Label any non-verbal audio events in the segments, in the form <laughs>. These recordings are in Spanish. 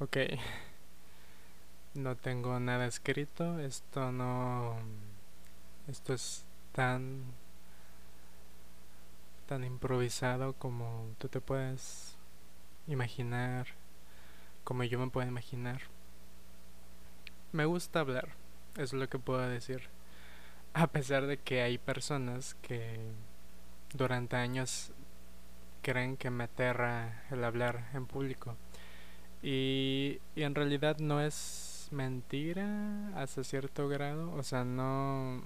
Ok. No tengo nada escrito. Esto no. Esto es tan. tan improvisado como tú te puedes imaginar. Como yo me puedo imaginar. Me gusta hablar. Es lo que puedo decir. A pesar de que hay personas que durante años creen que me aterra el hablar en público. Y, y en realidad no es mentira hasta cierto grado. O sea, no...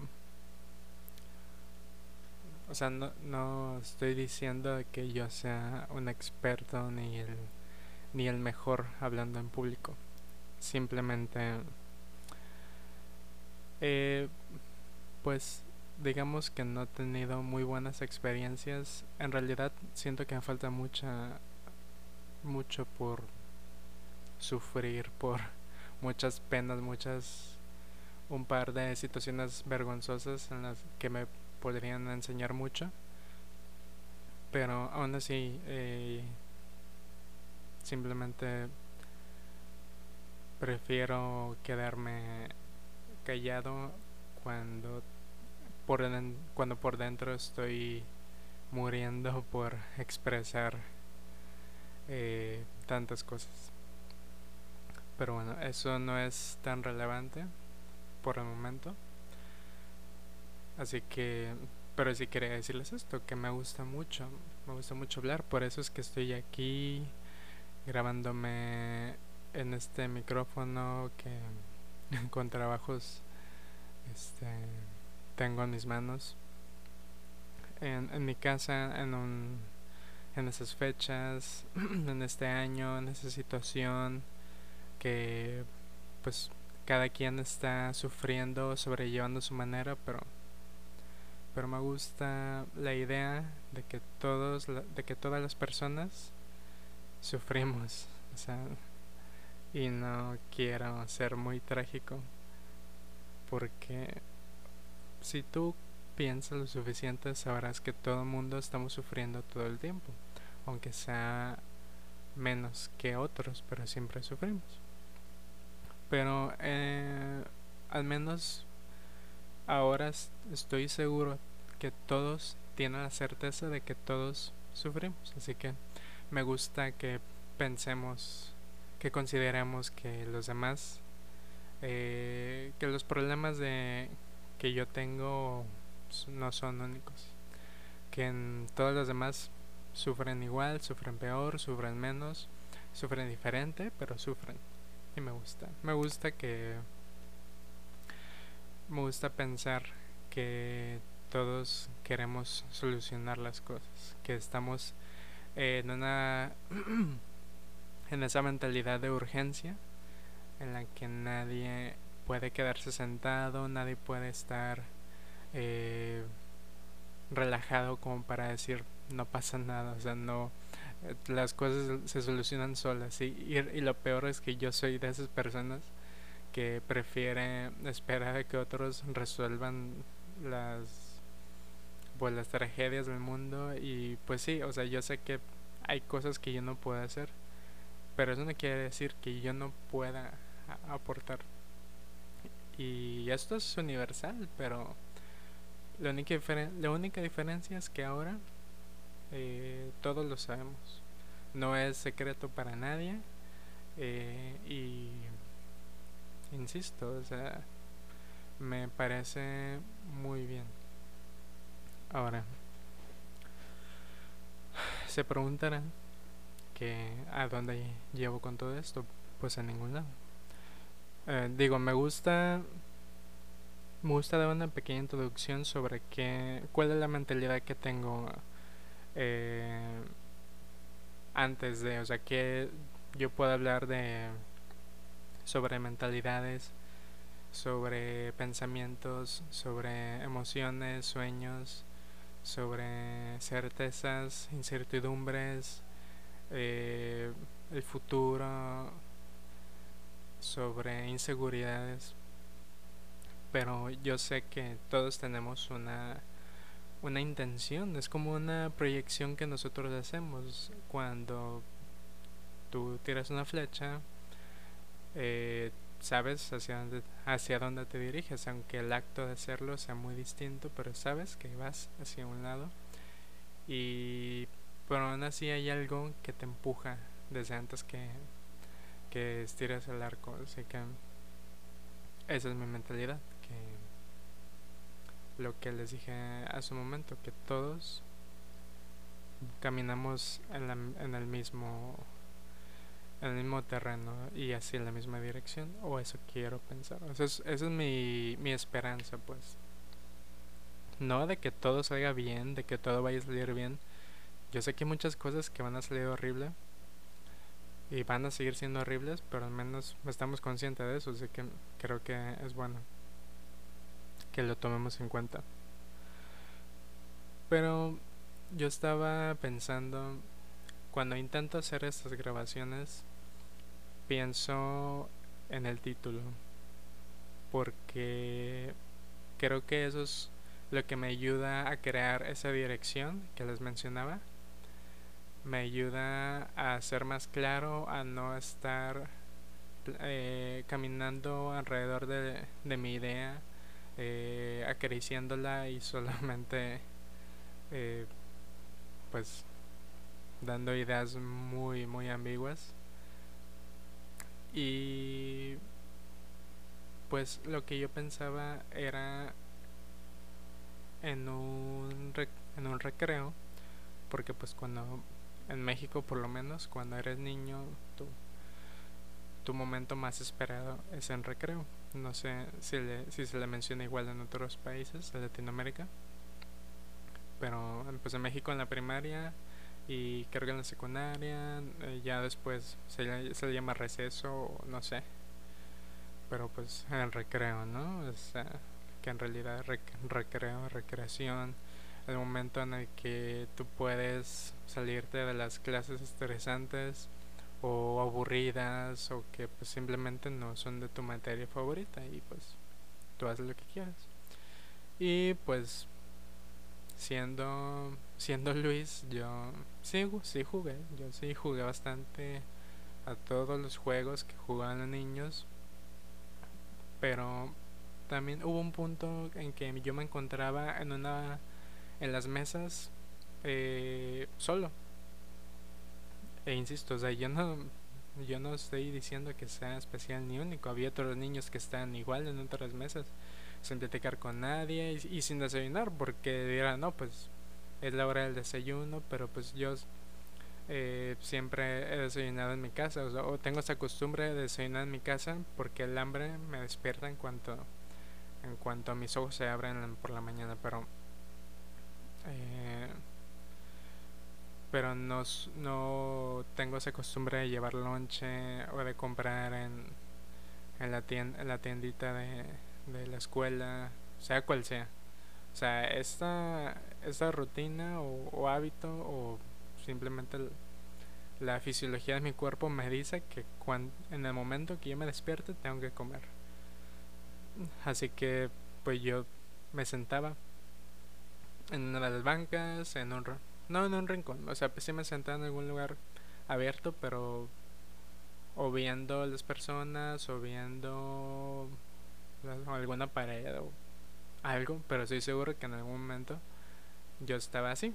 O sea, no, no estoy diciendo que yo sea un experto ni el, ni el mejor hablando en público. Simplemente... Eh, pues digamos que no he tenido muy buenas experiencias. En realidad siento que me falta mucha mucho por sufrir, por muchas penas, muchas un par de situaciones vergonzosas en las que me podrían enseñar mucho. Pero aún así eh, simplemente prefiero quedarme callado cuando por cuando por dentro estoy muriendo por expresar eh, tantas cosas. Pero bueno, eso no es tan relevante por el momento. Así que, pero sí quería decirles esto, que me gusta mucho, me gusta mucho hablar, por eso es que estoy aquí grabándome en este micrófono que <laughs> con trabajos este tengo en mis manos en, en mi casa en un en esas fechas <clears throat> en este año en esa situación que pues cada quien está sufriendo sobrellevando su manera pero pero me gusta la idea de que todos de que todas las personas sufrimos o sea y no quiero ser muy trágico porque si tú piensas lo suficiente, sabrás que todo el mundo estamos sufriendo todo el tiempo, aunque sea menos que otros, pero siempre sufrimos. Pero eh, al menos ahora estoy seguro que todos tienen la certeza de que todos sufrimos, así que me gusta que pensemos, que consideremos que los demás, eh, que los problemas de que yo tengo no son únicos. Que todos los demás sufren igual, sufren peor, sufren menos, sufren diferente, pero sufren. Y me gusta. Me gusta que... Me gusta pensar que todos queremos solucionar las cosas. Que estamos en una... <clears throat> en esa mentalidad de urgencia en la que nadie puede quedarse sentado, nadie puede estar eh, relajado como para decir no pasa nada, o sea, no, las cosas se solucionan solas y, y, lo peor es que yo soy de esas personas que prefiere esperar a que otros resuelvan las pues las tragedias del mundo. Y pues sí, o sea, yo sé que hay cosas que yo no puedo hacer, pero eso no quiere decir que yo no pueda aportar. Y esto es universal, pero la única, la única diferencia es que ahora eh, todos lo sabemos. No es secreto para nadie. Eh, y insisto, o sea, me parece muy bien. Ahora, se preguntarán que a dónde llevo con todo esto. Pues a ningún lado. Eh, digo, me gusta. Me gusta dar una pequeña introducción sobre qué, cuál es la mentalidad que tengo eh, antes de, o sea, que yo puedo hablar de sobre mentalidades, sobre pensamientos, sobre emociones, sueños, sobre certezas, incertidumbres, eh, el futuro, sobre inseguridades, pero yo sé que todos tenemos una, una intención, es como una proyección que nosotros hacemos. Cuando tú tiras una flecha, eh, sabes hacia dónde, hacia dónde te diriges, aunque el acto de hacerlo sea muy distinto, pero sabes que vas hacia un lado. Y pero aún así hay algo que te empuja desde antes que, que estires el arco, así que esa es mi mentalidad, que lo que les dije hace su momento, que todos caminamos en, la, en el mismo en el mismo terreno y así en la misma dirección o eso quiero pensar. Esa es, esa es mi, mi esperanza pues. No de que todo salga bien de que todo vaya a salir bien. Yo sé que hay muchas cosas que van a salir horrible y van a seguir siendo horribles pero al menos estamos conscientes de eso así que creo que es bueno que lo tomemos en cuenta pero yo estaba pensando, cuando intento hacer estas grabaciones, pienso en el título, porque creo que eso es lo que me ayuda a crear esa dirección que les mencionaba. Me ayuda a ser más claro, a no estar eh, caminando alrededor de, de mi idea, eh, acariciándola y solamente <laughs> eh, pues dando ideas muy muy ambiguas. Y pues lo que yo pensaba era en un en un recreo porque pues cuando en México por lo menos cuando eres niño tu, tu momento más esperado es en recreo no sé si, si se le menciona igual en otros países de Latinoamérica pero pues en México en la primaria y creo que en la secundaria, eh, ya después se, se, llama receso, no sé, pero pues el recreo, ¿no? O que en realidad recreo, recreación, el momento en el que tú puedes salirte de las clases estresantes o aburridas o que pues simplemente no son de tu materia favorita y pues tú haces lo que quieras. Y pues siendo siendo Luis, yo sí, sí jugué, yo sí jugué bastante a todos los juegos que jugaban los niños, pero también hubo un punto en que yo me encontraba en una en las mesas eh, solo e insisto, o sea, yo no yo no estoy diciendo que sea especial ni único, había otros niños que están igual en otras mesas sin platicar con nadie y, sin desayunar porque dirán no pues es la hora del desayuno pero pues yo eh, siempre he desayunado en mi casa. O, tengo esa costumbre de desayunar en mi casa porque el hambre me despierta en cuanto en cuanto mis ojos se abren por la mañana pero eh, pero no, no tengo esa costumbre de llevar lonche o de comprar en, en, la, tienda, en la tiendita de, de la escuela, sea cual sea. O sea, esta, esta rutina o, hábito o simplemente la fisiología de mi cuerpo me dice que cuando, en el momento que yo me despierte tengo que comer. Así que pues yo me sentaba en una de las bancas, en un... No en un rincón, o sea, pues sí me sentaba en algún lugar abierto, pero o viendo las personas o viendo alguna pared o algo, pero estoy seguro que en algún momento yo estaba así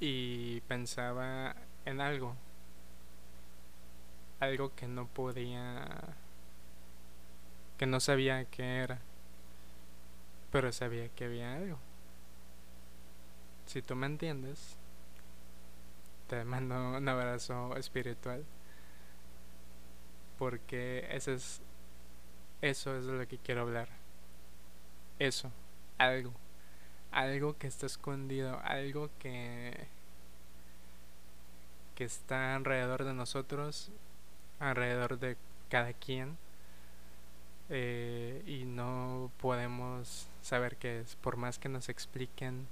y pensaba en algo, algo que no podía, que no sabía qué era, pero sabía que había algo. Si tú me entiendes, te mando un abrazo espiritual, porque ese es eso es de lo que quiero hablar. Eso, algo. Algo que está escondido, algo que que está alrededor de nosotros, alrededor de cada quien. Eh, y no podemos saber qué es, por más que nos expliquen,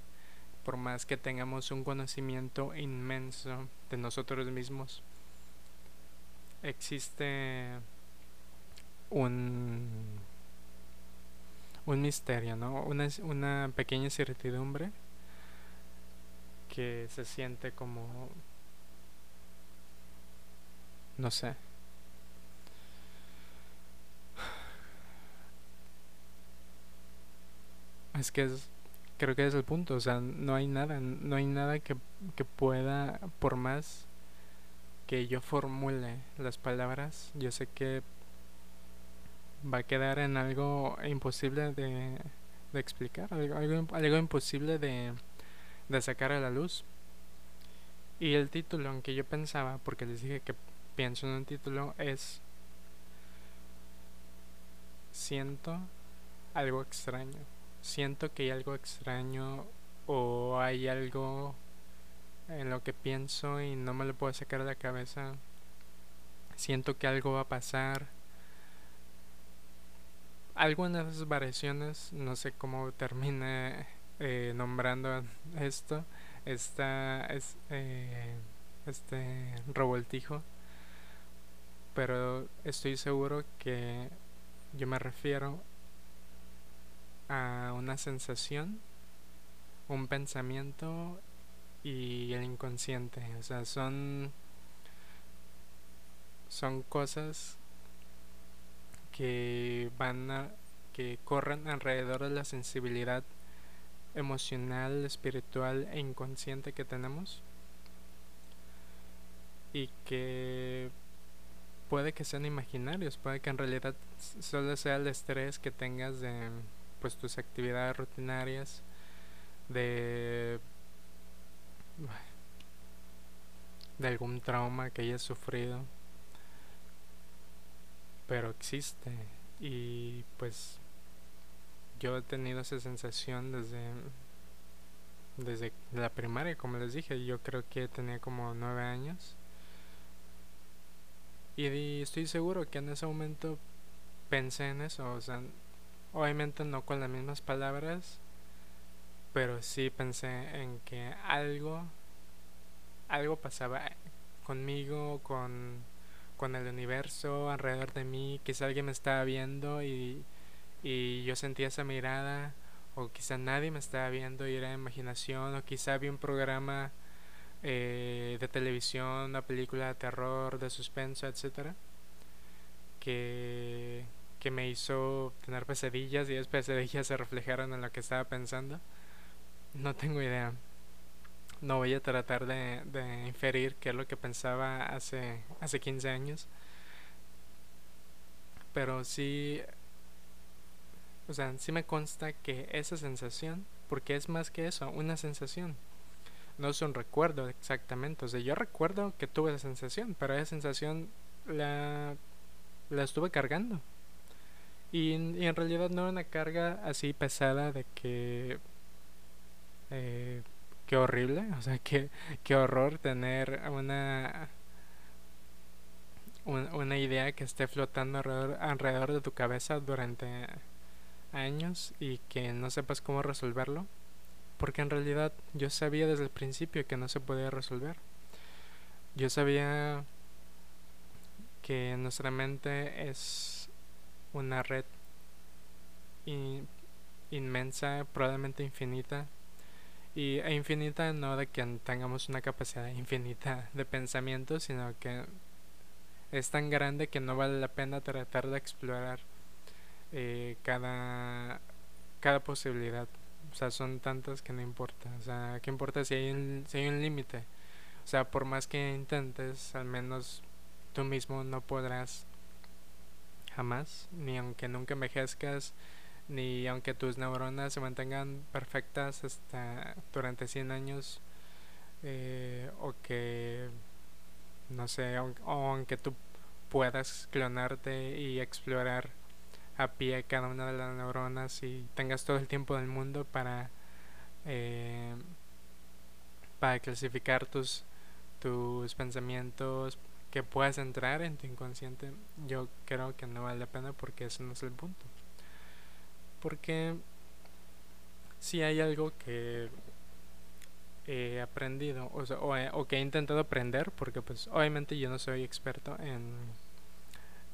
por más que tengamos un conocimiento inmenso de nosotros mismos, existe un, un misterio, ¿no? Una, una pequeña incertidumbre que se siente como... No sé. Es que es creo que es el punto, o sea, no hay nada, no hay nada que, que pueda, por más que yo formule las palabras, yo sé que va a quedar en algo imposible de, de explicar, algo, algo, imposible de, de sacar a la luz. Y el título, aunque yo pensaba, porque les dije que pienso en un título, es Siento algo extraño. Siento que hay algo extraño o hay algo en lo que pienso y no me lo puedo sacar de la cabeza. Siento que algo va a pasar algunas variaciones, no sé cómo termine eh, nombrando esto, esta, es, eh, este revoltijo, pero estoy seguro que yo me refiero a una sensación, un pensamiento y el inconsciente, o sea, son son cosas que van a, que corren alrededor de la sensibilidad emocional, espiritual e inconsciente que tenemos. Y que puede que sean imaginarios, puede que en realidad solo sea el estrés que tengas de pues tus actividades rutinarias, de de algún trauma que hayas sufrido pero existe. Y pues yo he tenido esa sensación desde desde la primaria como les dije. Yo creo que tenía como nueve años. Y estoy seguro que en ese momento pensé en eso o sea obviamente no con las mismas palabras pero sí pensé en que algo algo pasaba conmigo con con el universo alrededor de mí, quizá alguien me estaba viendo y, y yo sentía esa mirada, o quizá nadie me estaba viendo y era imaginación, o quizá había un programa eh, de televisión, una película de terror, de suspenso, etcétera, que, que me hizo tener pesadillas y esas pesadillas se reflejaron en lo que estaba pensando. No tengo idea no voy a tratar de, inferir qué es lo que pensaba hace, hace 15 años. Pero sí, o sea, sí me consta que esa sensación, porque es más que eso, una sensación. No es un recuerdo exactamente. O sea, yo recuerdo que tuve esa sensación, pero esa sensación la, la estuve cargando. Y, en realidad no una carga así pesada de que... Eh, qué horrible, <laughs> o sea, qué, qué horror tener una, una idea que esté flotando alrededor, alrededor de tu cabeza durante años y que no sepas cómo resolverlo, porque en realidad yo sabía desde el principio que no se podía resolver. Yo sabía que nuestra mente es una red inmensa, probablemente infinita, y e infinita no de que tengamos una capacidad infinita de pensamiento, sino que es tan grande que no vale la pena tratar de explorar eh, cada, cada posibilidad. O sea, son tantas que no importa. O sea, ¿qué importa si hay un, si hay un límite? O sea, por más que intentes, al menos tú mismo no podrás jamás, ni aunque nunca envejezcas, ni aunque tus neuronas se mantengan perfectas hasta durante 100 años eh, o que no sé o, aunque tú puedas clonarte y explorar a pie cada una de las neuronas y tengas todo el tiempo del mundo para eh, para clasificar tus tus pensamientos que puedas entrar en tu inconsciente yo creo que no vale la pena porque eso no es el punto. Porque si hay algo que he aprendido o, o, que he intentado aprender porque pues obviamente yo no soy experto en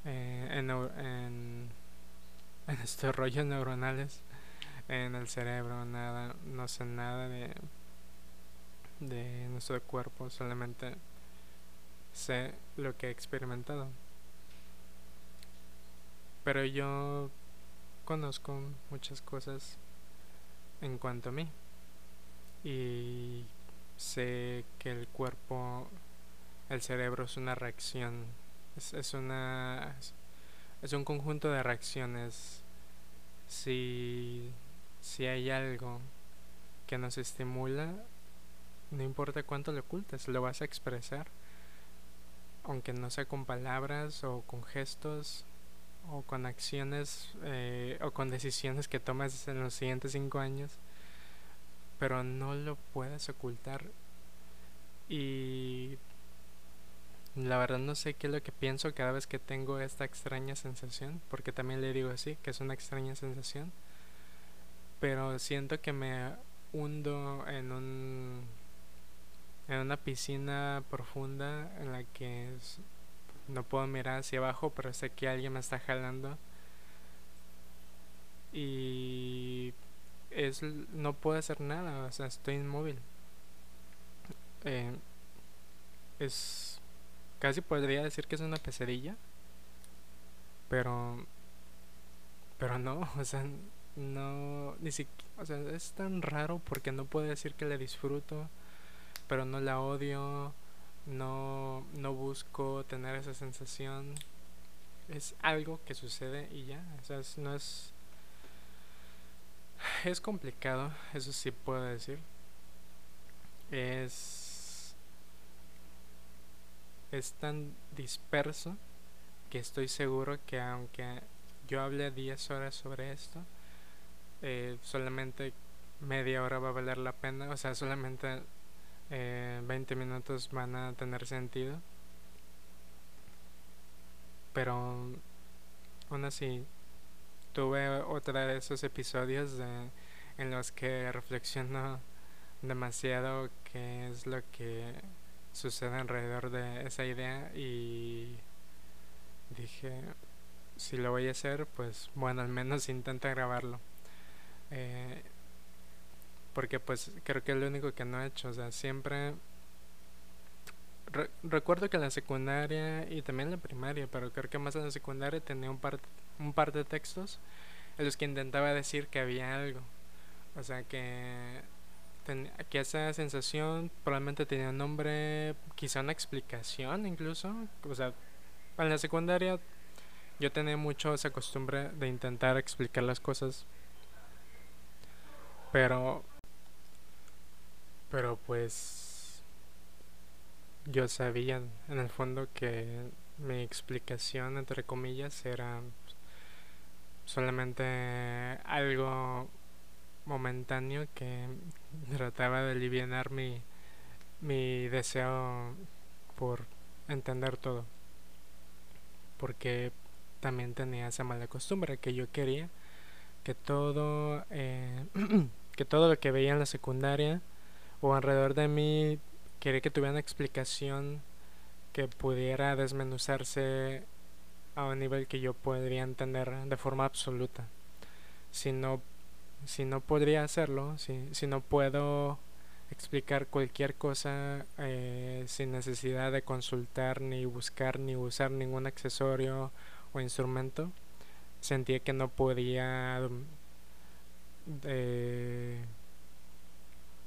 eh, en, en, <laughs> en estos rollos neuronales en el cerebro nada no sé nada de de nuestro cuerpo solamente sé lo que he experimentado pero yo conozco muchas cosas en cuanto a mí. Y sé que el cuerpo, el cerebro es una reacción, es, es una... Es un conjunto de reacciones. Si, si hay algo que nos estimula, no importa cuánto lo ocultes, lo vas a expresar. Aunque no sea con palabras o con gestos o con acciones eh, o con decisiones que tomas en los siguientes cinco años, pero no lo puedes ocultar. Y la verdad no sé qué es lo que pienso cada vez que tengo esta extraña sensación, porque también le digo así, que es una extraña sensación, pero siento que me hundo en un en una piscina profunda en la que no puedo mirar hacia abajo, pero sé que alguien me está jalando. Y es no puedo hacer nada, o sea, estoy inmóvil. Eh, es casi podría decir que es una pesadilla, pero pero no, <laughs> o sea, no ni siquiera, o sea, es tan raro porque no puedo decir que le disfruto pero no la odio, no, no busco tener esa sensación. Es algo que sucede y ya, o sea, no es... Es complicado, eso sí puedo decir. Es... Es tan disperso que estoy seguro que aunque yo hable 10 horas sobre esto, eh, solamente media hora va a valer la pena, o sea, solamente eh, 20 minutos van a tener sentido. Pero aún así, tuve otra de esos episodios de, en los que reflexiono demasiado qué es lo que sucede alrededor de esa idea y dije si lo voy a hacer pues bueno al menos intenta grabarlo eh, porque pues creo que es lo único que no he hecho, o sea, siempre... recuerdo que en la secundaria y también en la primaria, pero creo que más en la secundaria tenía un par, un par de textos en los que intentaba decir que había algo. O sea, que, que esa sensación probablemente tenía un nombre, quizá una explicación incluso. O sea, en la secundaria yo tenía mucho esa costumbre de intentar explicar las cosas. Pero pero pues yo sabía en el fondo que mi explicación, entre comillas, era solamente algo momentáneo que trataba de aliviar mi, mi deseo por entender todo. Porque también tenía esa mala costumbre que yo quería que todo, eh, <clears throat> que todo lo que veía en la secundaria o alrededor de mí quería que tuviera una explicación que pudiera desmenuzarse a un nivel que yo podría entender de forma absoluta. Si no, si no podría hacerlo, si, si no puedo explicar cualquier cosa eh, sin necesidad de consultar ni buscar ni usar ningún accesorio o instrumento, sentía que no podía eh,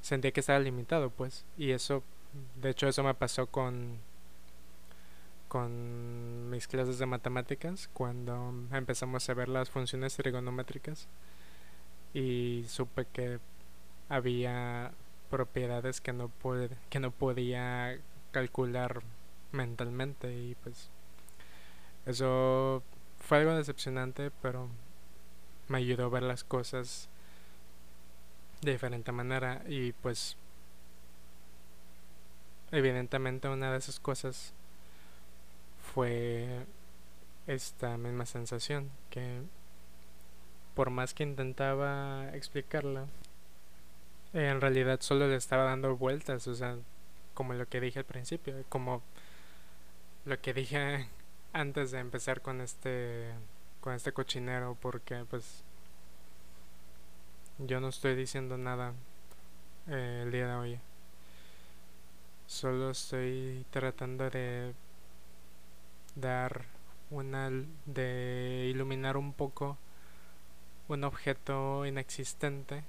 sentía que estaba limitado, pues. Y eso, de hecho, eso me pasó con con mis clases de matemáticas cuando empezamos a ver las funciones trigonométricas y supe que había propiedades que no puede, que no podía calcular mentalmente y pues eso fue algo decepcionante pero me ayudó a ver las cosas de diferente manera y pues evidentemente una de esas cosas fue esta misma sensación que por más que intentaba explicarla en realidad solo le estaba dando vueltas o sea como lo que dije al principio como lo que dije <laughs> antes de empezar con este con este cochinero porque pues yo no estoy diciendo nada eh, el día de hoy. Solo estoy tratando de dar una de iluminar un poco un objeto inexistente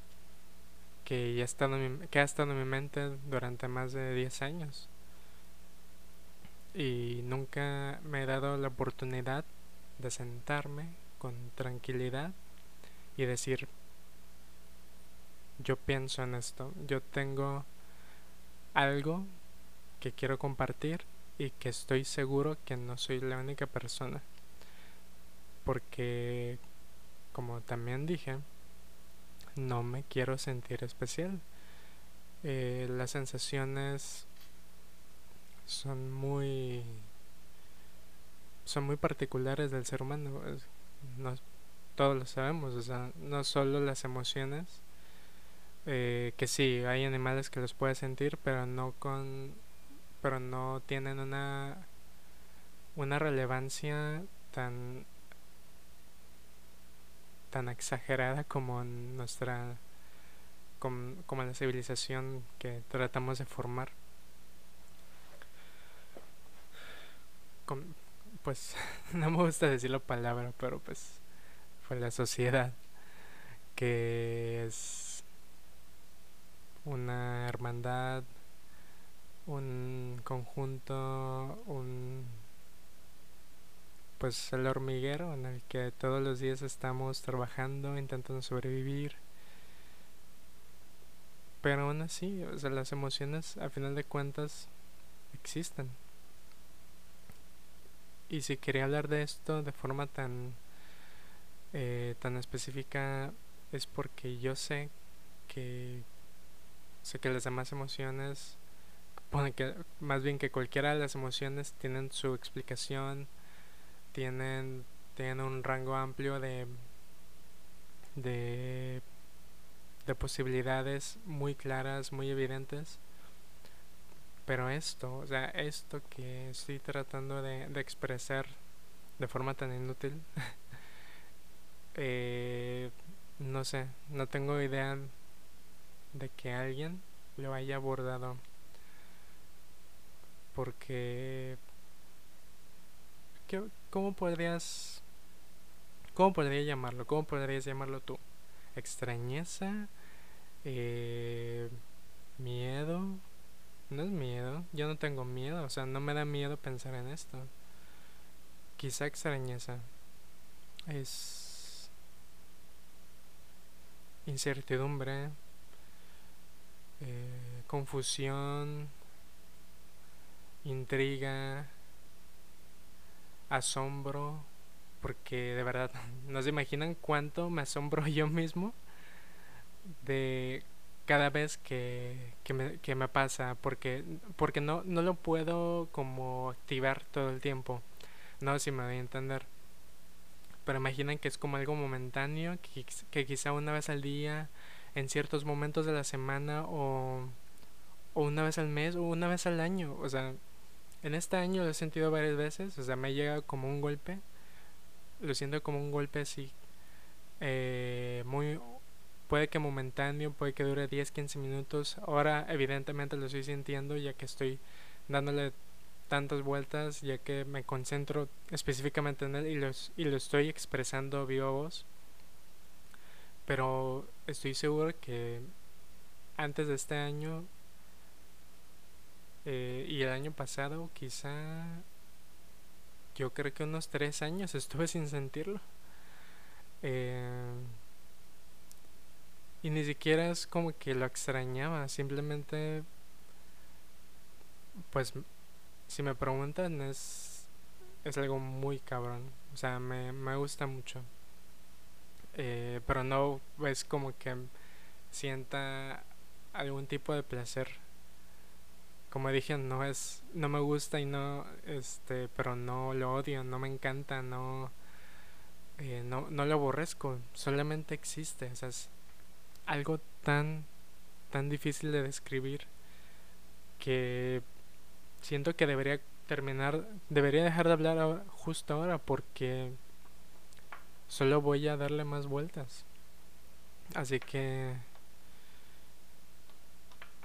que, ya ha estado que ha estado en mi mente durante más de 10 años. Y nunca me he dado la oportunidad de sentarme con tranquilidad y decir, yo pienso en esto, yo tengo algo que quiero compartir y que estoy seguro que no soy la única persona. Porque, como también dije, no me quiero sentir especial. Eh, las sensaciones son muy son muy particulares del ser humano no, todos lo sabemos o sea no solo las emociones eh, que sí hay animales que los puede sentir pero no con pero no tienen una una relevancia tan tan exagerada como nuestra como, como la civilización que tratamos de formar. Pues <laughs> no me gusta decir la palabra pero pues fue la sociedad que es una hermandad un conjunto un pues el hormiguero en el que todos los días estamos trabajando, intentando sobrevivir. Pero aún así, o sea, las emociones a final de cuentas existen. Y si quería hablar de esto de forma tan eh, tan específica es porque yo sé que sé que las demás emociones que más bien que cualquiera de las emociones tienen su explicación tienen, tienen un rango amplio de, de, de posibilidades muy claras, muy evidentes. Pero esto, o sea, esto que estoy tratando de, de expresar de forma tan inútil, <laughs> eh, no sé, no tengo idea de que alguien lo haya abordado. Porque ¿cómo podrías, cómo podría llamarlo? ¿Cómo podrías llamarlo tú? ¿Extrañeza? Eh, ¿Miedo? No es miedo, yo no tengo miedo, o sea, no me da miedo pensar en esto. Quizá extrañeza. Es incertidumbre, eh, confusión, intriga, asombro, porque de verdad <laughs> no se imaginan cuánto me asombro <laughs> yo mismo de cada vez que, que, me, que me pasa, porque, porque no, no lo puedo como activar todo el tiempo, no si me voy a entender. Pero imaginen que es como algo momentáneo, que, que quizá una vez al día, en ciertos momentos de la semana, o, o una vez al mes, o una vez al año, o sea, en este año lo he sentido varias veces, o sea, me llega como un golpe, lo siento como un golpe así, eh, muy, puede que momentáneo, puede que dure 10, 15 minutos, ahora evidentemente lo estoy sintiendo ya que estoy dándole tantas vueltas, ya que me concentro específicamente en él y, los, y lo estoy expresando viva voz, pero estoy seguro que antes de este año eh, y el año pasado quizá yo creo que unos tres años <laughs> estuve sin sentirlo. Eh, y ni siquiera es como que lo extrañaba, simplemente pues si me preguntan es, es algo muy cabrón, o sea, me, me gusta mucho. Eh, pero no es como que sienta algún tipo de placer. Como dije, no es, no me gusta y no, este, pero no lo odio, no me encanta, no, eh, no, no lo aborrezco, solamente existe, es algo tan, tan difícil de describir que siento que debería terminar, debería dejar de hablar justo ahora porque solo voy a darle más vueltas. Así que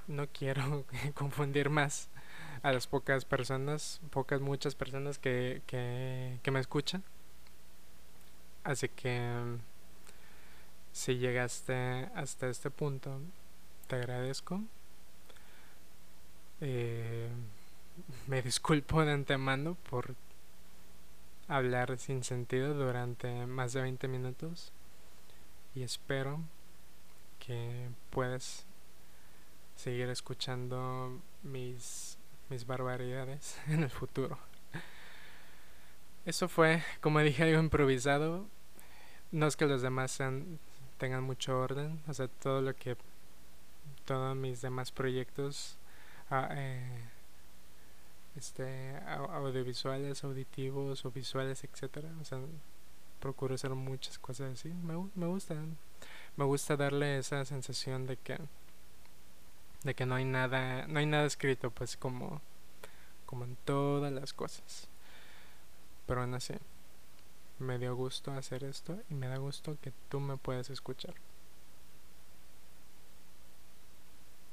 no quiero <laughs> confundir más a las pocas personas, pocas, muchas personas que, que, me escuchan. Así que si llegaste hasta este punto te agradezco. Eh, <laughs> me disculpo de antemano por hablar sin sentido durante más de 20 minutos y espero que puedas seguir escuchando mis, mis barbaridades <laughs> en el futuro. Eso fue, como dije, algo improvisado. No es que los demás tengan mucho orden, o sea, todo lo que, todos mis demás proyectos ah, eh, este, audiovisuales, auditivos o visuales, etcétera. O sea, procuro hacer muchas cosas así. Me, me gusta, me gusta darle esa sensación de que, de que no hay nada, no hay nada escrito, pues como, como en todas las cosas. Pero aún así, me dio gusto hacer esto y me da gusto que tú me puedas escuchar.